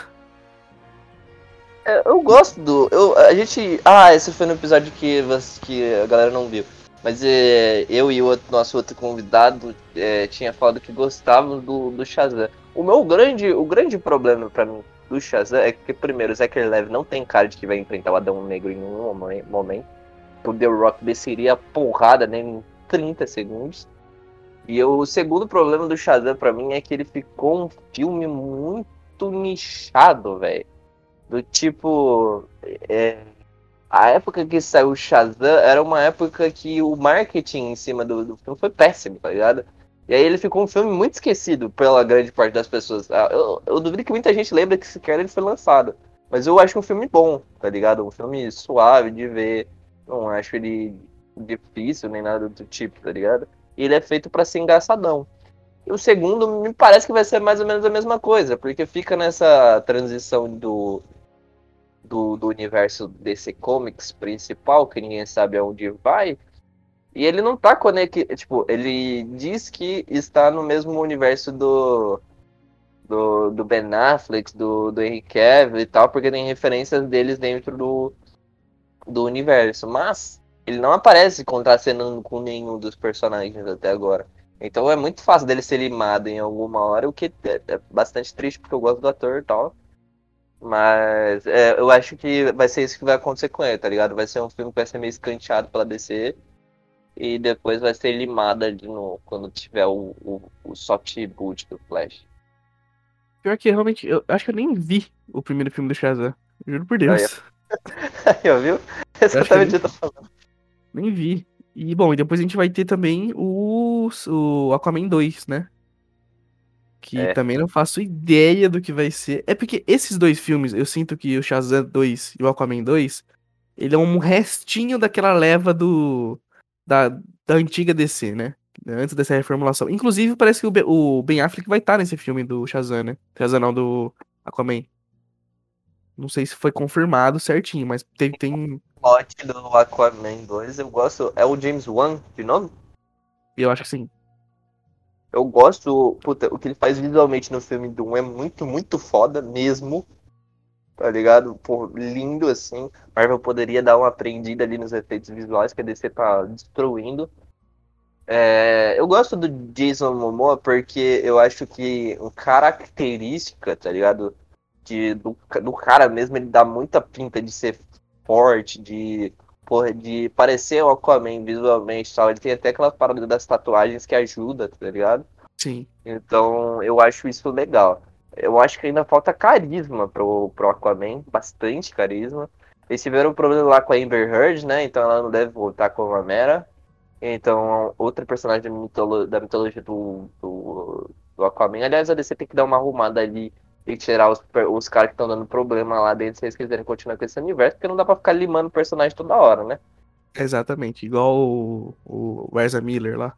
É, eu gosto do. Eu, a gente. Ah, esse foi no episódio que, que a galera não viu. Mas é, eu e o outro, nosso outro convidado é, tinha falado que gostavam do, do Shazam. O meu grande, o grande problema para mim do Shazam é que, primeiro, o Zachary Lev não tem cara de que vai enfrentar o Adão Negro em nenhum momento o The Rock desceria a porrada né, em 30 segundos. E o segundo problema do Shazam para mim é que ele ficou um filme muito nichado, velho. Do tipo. É, a época que saiu Shazam era uma época que o marketing em cima do, do filme foi péssimo, tá ligado? E aí ele ficou um filme muito esquecido pela grande parte das pessoas. Ah, eu, eu duvido que muita gente lembra que sequer ele foi lançado. Mas eu acho um filme bom, tá ligado? Um filme suave de ver. Não acho ele difícil nem nada do tipo, tá ligado? E ele é feito para ser engraçadão. E o segundo me parece que vai ser mais ou menos a mesma coisa, porque fica nessa transição do, do, do universo DC Comics principal, que ninguém sabe aonde vai. E ele não tá conectado. Tipo, ele diz que está no mesmo universo do. Do, do Ben Affleck, do, do Henry Cavill e tal, porque tem referências deles dentro do, do universo, mas ele não aparece contracenando com nenhum dos personagens até agora. Então é muito fácil dele ser limado em alguma hora, o que é, é bastante triste porque eu gosto do ator e tal. Mas é, eu acho que vai ser isso que vai acontecer com ele, tá ligado? Vai ser um filme que vai ser meio escanteado pela DC e depois vai ser limada de novo quando tiver o, o, o soft boot do Flash. Pior que realmente, eu acho que eu nem vi o primeiro filme do Shazam. Juro por Deus. Eu viu? Exatamente o que eu tô falando. Nem vi. E bom, e depois a gente vai ter também o, o Aquaman 2, né? Que é. também não faço ideia do que vai ser. É porque esses dois filmes, eu sinto que o Shazam 2 e o Aquaman 2, ele é um restinho daquela leva do. Da, da antiga DC, né? Antes dessa reformulação. Inclusive, parece que o, o Ben Affleck vai estar nesse filme do Shazam, né? Shazam não, do Aquaman. Não sei se foi confirmado certinho, mas tem. tem... O plot do Aquaman 2, eu gosto. É o James Wan de novo? Eu acho que sim. Eu gosto. Puta, o que ele faz visualmente no filme do 1 é muito, muito foda mesmo. tá ligado? Pô, lindo assim. Marvel poderia dar uma aprendida ali nos efeitos visuais que a DC tá destruindo. É, eu gosto do Jason Momoa porque eu acho que uma característica, tá ligado? De, do, do cara mesmo, ele dá muita pinta de ser forte, de, porra, de parecer o Aquaman visualmente tal. Ele tem até aquela parada das tatuagens que ajuda, tá ligado? Sim. Então eu acho isso legal. Eu acho que ainda falta carisma pro, pro Aquaman, bastante carisma. Eles tiveram um problema lá com a Amber Heard, né? Então ela não deve voltar como a Mera. Então, outra personagem da mitologia do, do, do, Aquaman. Aliás, a DC tem que dar uma arrumada ali e tirar os, os caras que estão dando problema lá dentro se eles quiserem continuar com esse universo, porque não dá pra ficar limando personagem toda hora, né? Exatamente, igual o, o Ezra Miller lá.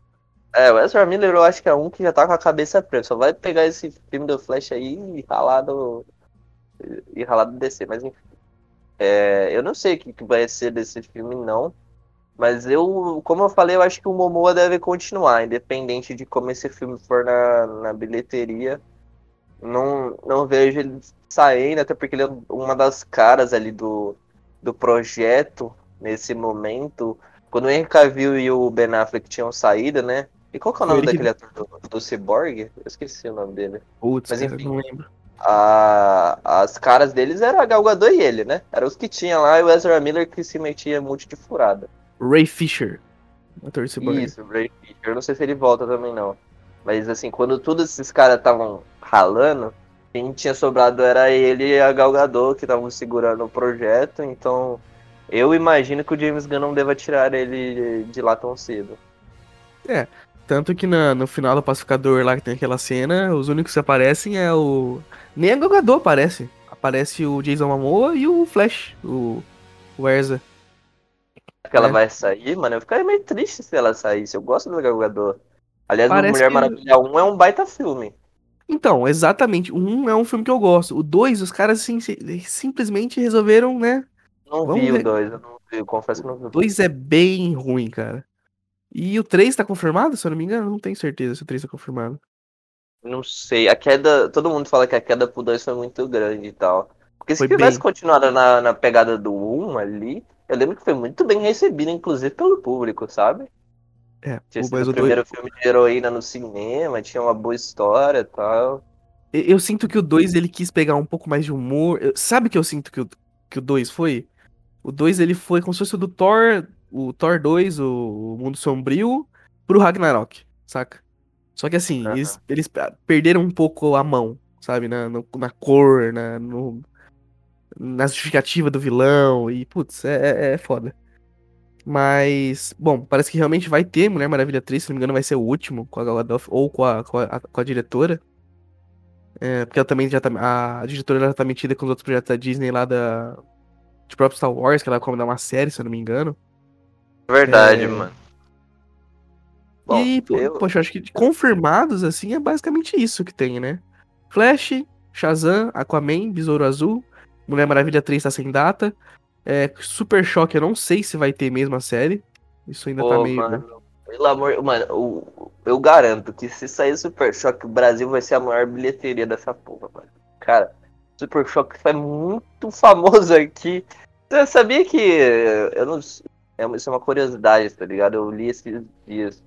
É, o Ezra Miller eu acho que é um que já tá com a cabeça preta. Só vai pegar esse filme do Flash aí e ralar do. e ralar do DC, mas enfim. É, eu não sei o que vai ser desse filme, não. Mas eu, como eu falei, eu acho que o Momoa deve continuar, independente de como esse filme for na, na bilheteria. Não, não vejo ele saindo, até porque ele é uma das caras ali do, do projeto nesse momento. Quando o Henry Cavill e o Ben Affleck tinham saído, né? E qual que é o nome ele daquele que... ator do, do Cyborg? Eu esqueci o nome dele. Putz, Mas enfim, não lembro. A, as caras deles eram a Gal Gadot e ele, né? Eram os que tinha lá e o Ezra Miller que se metia muito de furada. Ray Fisher. Ator Isso, Ray Fisher. Eu não sei se ele volta também, não. Mas assim, quando todos esses caras estavam ralando, quem tinha sobrado era ele e a Galgador que estavam segurando o projeto, então eu imagino que o James Gunn não deva tirar ele de lá tão cedo. É, tanto que na, no final do Pacificador lá que tem aquela cena, os únicos que aparecem é o. Nem a Galgador aparece. Aparece o Jason Momoa e o Flash, o, o Erza que ela é. vai sair, mano, eu ficaria meio triste se ela saísse. Eu gosto do jogador. Aliás, Parece Mulher que... Maravilha 1 é um baita filme. Então, exatamente. O 1 é um filme que eu gosto. O 2, os caras sim, simplesmente resolveram, né? Não Vamos vi ver. o 2, eu não vi, eu confesso que não vi. O 2 é bem ruim, cara. E o 3 tá confirmado, se eu não me engano? Não tenho certeza se o 3 tá confirmado. Não sei. A queda. Todo mundo fala que a queda pro 2 foi muito grande e tal. Porque se foi tivesse bem... continuado na, na pegada do 1 ali, eu lembro que foi muito bem recebido, inclusive pelo público, sabe? É, tinha sido o primeiro filme de heroína no cinema, tinha uma boa história e tal. Eu, eu sinto que o 2 ele quis pegar um pouco mais de humor. Eu, sabe que eu sinto que o, que o 2 foi? O 2 ele foi como se fosse o do Thor, o Thor 2, o, o Mundo Sombrio, pro Ragnarok, saca? Só que assim, uhum. eles, eles perderam um pouco a mão, sabe? Na, no, na cor, na, no, na justificativa do vilão e, putz, é, é, é foda. Mas, bom, parece que realmente vai ter Mulher Maravilha 3, se não me engano vai ser o último com a Gal Gadot ou com a, com a, com a diretora. É, porque ela também já tá, a diretora já tá metida com os outros projetos da Disney lá da de próprio Star Wars, que ela vai comandar uma série, se eu não me engano. Verdade, é... mano. Bom, e, eu... poxa, acho que confirmados, assim, é basicamente isso que tem, né? Flash, Shazam, Aquaman, Besouro Azul, Mulher Maravilha 3 tá sem data. É, Super Choque, eu não sei se vai ter mesmo a série. Isso ainda Pô, tá meio. Mano, pelo amor. Mano, eu, eu garanto que se sair Super Choque, o Brasil vai ser a maior bilheteria dessa porra, mano. Cara, Super Choque foi muito famoso aqui. Você sabia que. Eu não. É, isso é uma curiosidade, tá ligado? Eu li esses dias.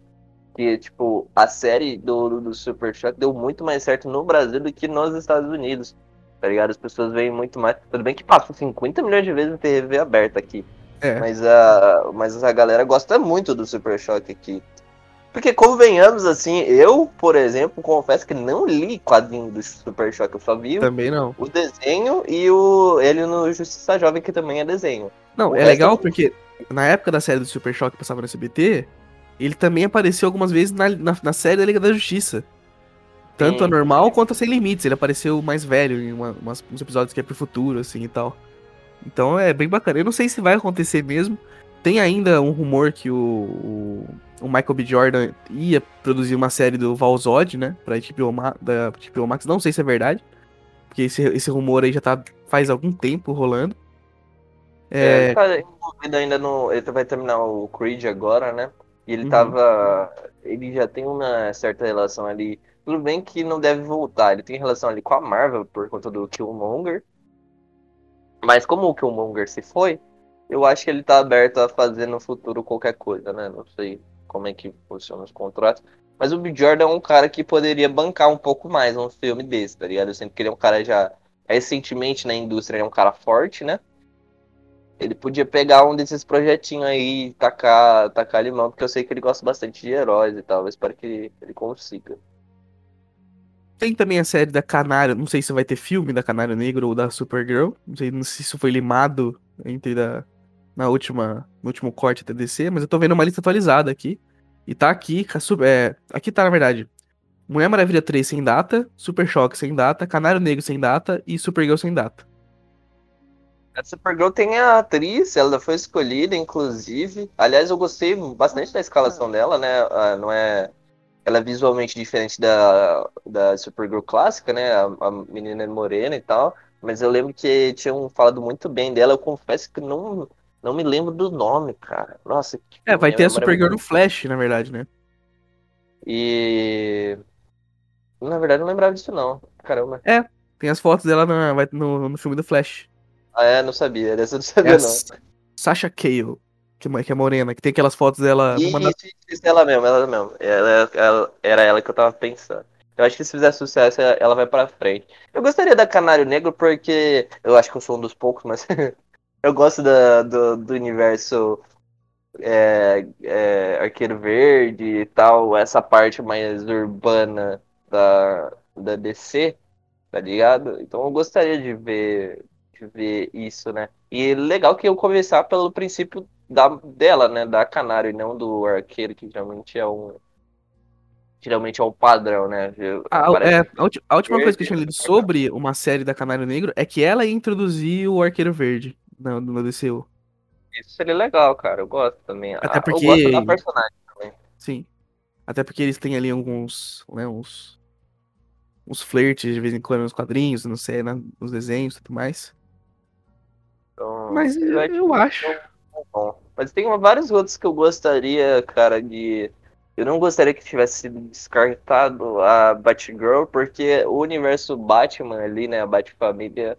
Que, tipo, a série do, do Super Choque deu muito mais certo no Brasil do que nos Estados Unidos tá ligado? As pessoas veem muito mais. Tudo bem que passou 50 milhões de vezes em TV aberta aqui. É. Mas, a, mas a galera gosta muito do Super Choque aqui. Porque, convenhamos, assim, eu, por exemplo, confesso que não li quadrinho do Super Choque. Eu só vi também não. o desenho e o ele no Justiça Jovem, que também é desenho. Não, o é legal é... porque na época da série do Super Choque que passava no SBT, ele também apareceu algumas vezes na, na, na série da Liga da Justiça. Tanto a normal quanto a sem limites. Ele apareceu mais velho em uma, umas, uns episódios que é pro futuro, assim e tal. Então é bem bacana. Eu não sei se vai acontecer mesmo. Tem ainda um rumor que o, o, o Michael B. Jordan ia produzir uma série do Valzod, né? Pra HBO, da HBO Max. Não sei se é verdade. Porque esse, esse rumor aí já tá faz algum tempo rolando. É, é tá envolvido ainda no. Ele vai terminar o Creed agora, né? E ele uhum. tava. Ele já tem uma certa relação ali tudo bem que não deve voltar. Ele tem relação ali com a Marvel por conta do Killmonger. Mas como o Killmonger se foi, eu acho que ele tá aberto a fazer no futuro qualquer coisa, né? Não sei como é que funcionam os contratos. Mas o B. Jordan é um cara que poderia bancar um pouco mais um filme desse, tá ligado? Eu sinto que ele é um cara já recentemente na indústria, ele é um cara forte, né? Ele podia pegar um desses projetinhos aí e tacar, tacar limão, porque eu sei que ele gosta bastante de heróis e tal. Eu espero que ele consiga. Tem também a série da Canário, não sei se vai ter filme da Canário Negro ou da Supergirl. Não sei, não sei se isso foi limado entre da, na última, no último corte da DC, mas eu tô vendo uma lista atualizada aqui. E tá aqui, é, aqui tá na verdade. Mulher Maravilha 3 sem data, Super Choque sem data, Canário Negro sem data e Supergirl sem data. A Supergirl tem a atriz, ela foi escolhida, inclusive. Aliás, eu gostei bastante da escalação dela, né? Ah, não é. Ela é visualmente diferente da, da Supergirl clássica, né? A, a menina é morena e tal. Mas eu lembro que tinham falado muito bem dela. Eu confesso que não, não me lembro do nome, cara. Nossa. é, vai ter a Supergirl no Flash, na verdade, né? E. Na verdade, não lembrava disso, não. Caramba. É, tem as fotos dela no, no, no filme do Flash. Ah, é? Não sabia. Dessa eu não sabia, é não. Sasha Cale, que, é, que é morena, que tem aquelas fotos dela. Isso, uma... isso, ela mesmo, ela mesmo. Ela, ela, era ela que eu tava pensando. Eu acho que se fizer sucesso, ela vai pra frente. Eu gostaria da Canário Negro porque. Eu acho que eu sou um dos poucos, mas. eu gosto da, do, do universo é, é, Arqueiro Verde e tal, essa parte mais urbana da, da DC, tá ligado? Então eu gostaria de ver ver isso, né? E legal que eu começar pelo princípio da, dela, né? Da Canário, e não do arqueiro, que geralmente é um. Geralmente é um padrão, né? A, é, a, a última coisa que eu tinha lido sobre uma série da Canário Negro é que ela introduziu o Arqueiro Verde no, no DCU. Isso seria legal, cara. Eu gosto também. Até porque. Eu gosto da personagem também. Sim. Até porque eles têm ali alguns. Né, uns. Uns flertes de vez em quando nos quadrinhos, não sei, né, nos desenhos e tudo mais. Então, Mas eu, eu acho. Bom. Mas tem vários outros que eu gostaria, cara, de. Eu não gostaria que tivesse descartado a Batgirl, porque o universo Batman ali, né, a Batfamília,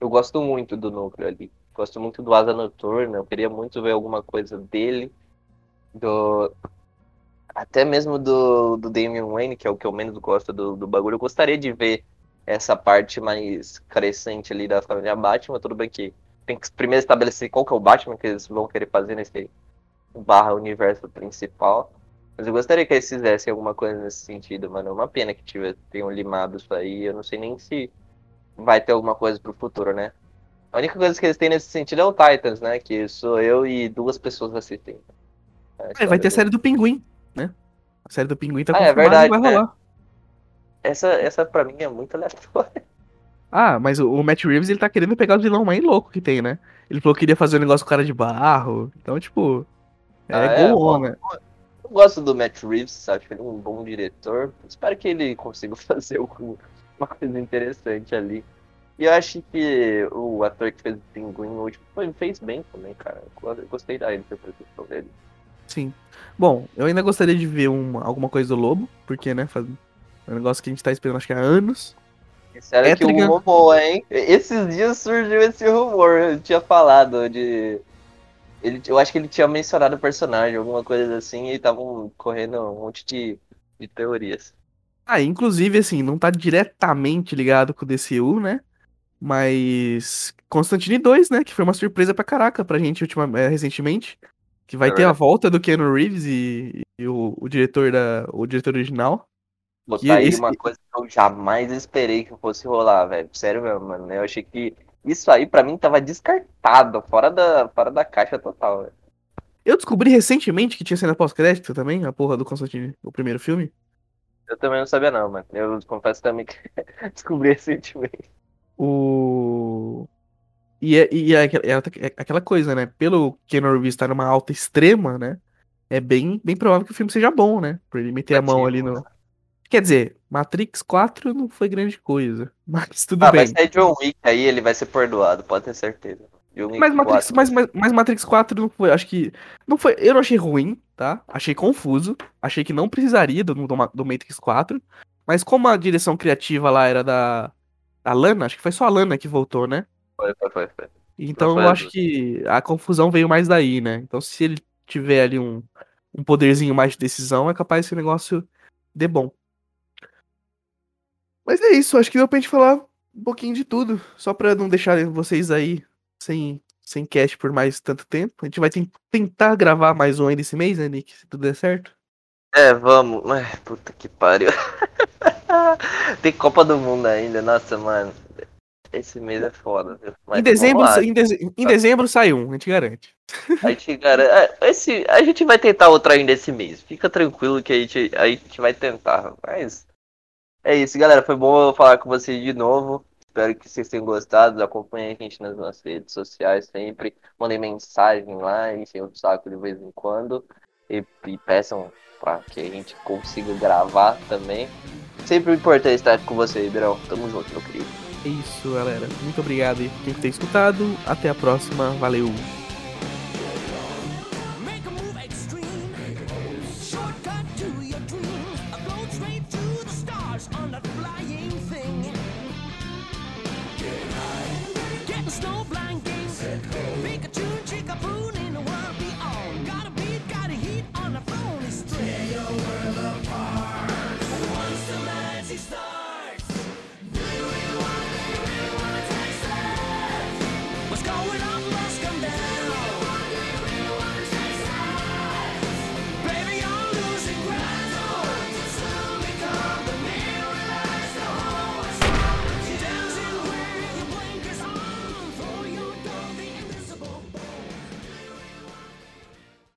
eu gosto muito do núcleo ali. Gosto muito do Asa Noturna, eu queria muito ver alguma coisa dele, do... Até mesmo do, do Damian Wayne, que é o que eu menos gosto do, do bagulho. Eu gostaria de ver essa parte mais crescente ali da família Batman, tudo bem que tem que primeiro estabelecer qual que é o Batman que eles vão querer fazer nesse barra universo principal. Mas eu gostaria que eles fizessem alguma coisa nesse sentido, mano. É uma pena que tiver, tenham limado isso aí. Eu não sei nem se vai ter alguma coisa pro futuro, né? A única coisa que eles têm nesse sentido é o Titans, né? Que sou eu e duas pessoas assistem. É, vai ter a série do Pinguim, né? A série do Pinguim tá ah, é verdade, vai rolar. É. Essa, essa pra mim é muito aleatória. Ah, mas o, Matt Reeves, ele tá querendo pegar o vilão mais louco que tem, né? Ele falou que queria fazer um negócio com cara de barro. Então, tipo. É ah, é, go on, né? Eu gosto do Matt Reeves, acho ele é um bom diretor. Espero que ele consiga fazer uma coisa interessante ali. E eu acho que o ator que fez o Pinguim último fez bem também, cara. Eu gostei da interpretação dele. Sim. Bom, eu ainda gostaria de ver uma, alguma coisa do Lobo, porque, né, faz é um negócio que a gente tá esperando acho que há anos. Sério é que o rumor, hein? Esses dias surgiu esse rumor, eu tinha falado de. Ele, eu acho que ele tinha mencionado o personagem, alguma coisa assim, e estavam correndo um monte de, de teorias. Ah, inclusive, assim, não tá diretamente ligado com o DCU, né? Mas. Constantine 2, né? Que foi uma surpresa pra caraca pra gente ultima, é, recentemente. Que vai é ter a volta do Keanu Reeves e, e o, o, diretor da. o diretor original. Botar aí esse... uma coisa que eu jamais esperei que fosse rolar, velho. Sério mesmo, mano. Eu achei que isso aí pra mim tava descartado, fora da, fora da caixa total, velho. Eu descobri recentemente que tinha cena pós-crédito também, a porra do Constantine, o primeiro filme. Eu também não sabia não, mano. Eu confesso também que descobri recentemente. O... E, é, e é, é, é, aquela coisa, né? Pelo Keanu Reeves estar numa alta extrema, né? É bem, bem provável que o filme seja bom, né? Por ele meter a mão ali no... Quer dizer, Matrix 4 não foi grande coisa, mas tudo ah, bem. Mas é John Wick aí, ele vai ser perdoado, pode ter certeza. Mas Matrix, mas, mas, mas Matrix 4 não foi, acho que. Não foi, eu não achei ruim, tá? Achei confuso. Achei que não precisaria do, do, Matrix 4. Mas como a direção criativa lá era da. A Lana, acho que foi só a Lana que voltou, né? Foi, foi, foi. foi. Então Não eu foi acho que a confusão veio mais daí, né? Então se ele tiver ali um, um poderzinho mais de decisão, é capaz que o negócio dê bom. Mas é isso, acho que deu pra gente falar um pouquinho de tudo. Só pra não deixar vocês aí sem, sem cast por mais tanto tempo. A gente vai ten- tentar gravar mais um ainda esse mês, né, Nick? Se tudo der certo. É, vamos. Ai, puta que pariu. Tem Copa do Mundo ainda, nossa, mano. Esse mês é foda, viu? Mas em, dezembro, em, em dezembro sai um, a gente garante. A gente, cara, é, esse, a gente vai tentar outro ainda esse mês. Fica tranquilo que a gente, a gente vai tentar. Mas é isso, galera. Foi bom falar com vocês de novo. Espero que vocês tenham gostado. Acompanhem a gente nas nossas redes sociais sempre. Mandem mensagem lá, enchem o saco de vez em quando. E, e peçam para que a gente consiga gravar também. Sempre importante estar com você, Ibirão. Tamo junto, meu querido. É isso, galera. Muito obrigado por ter escutado. Até a próxima. Valeu.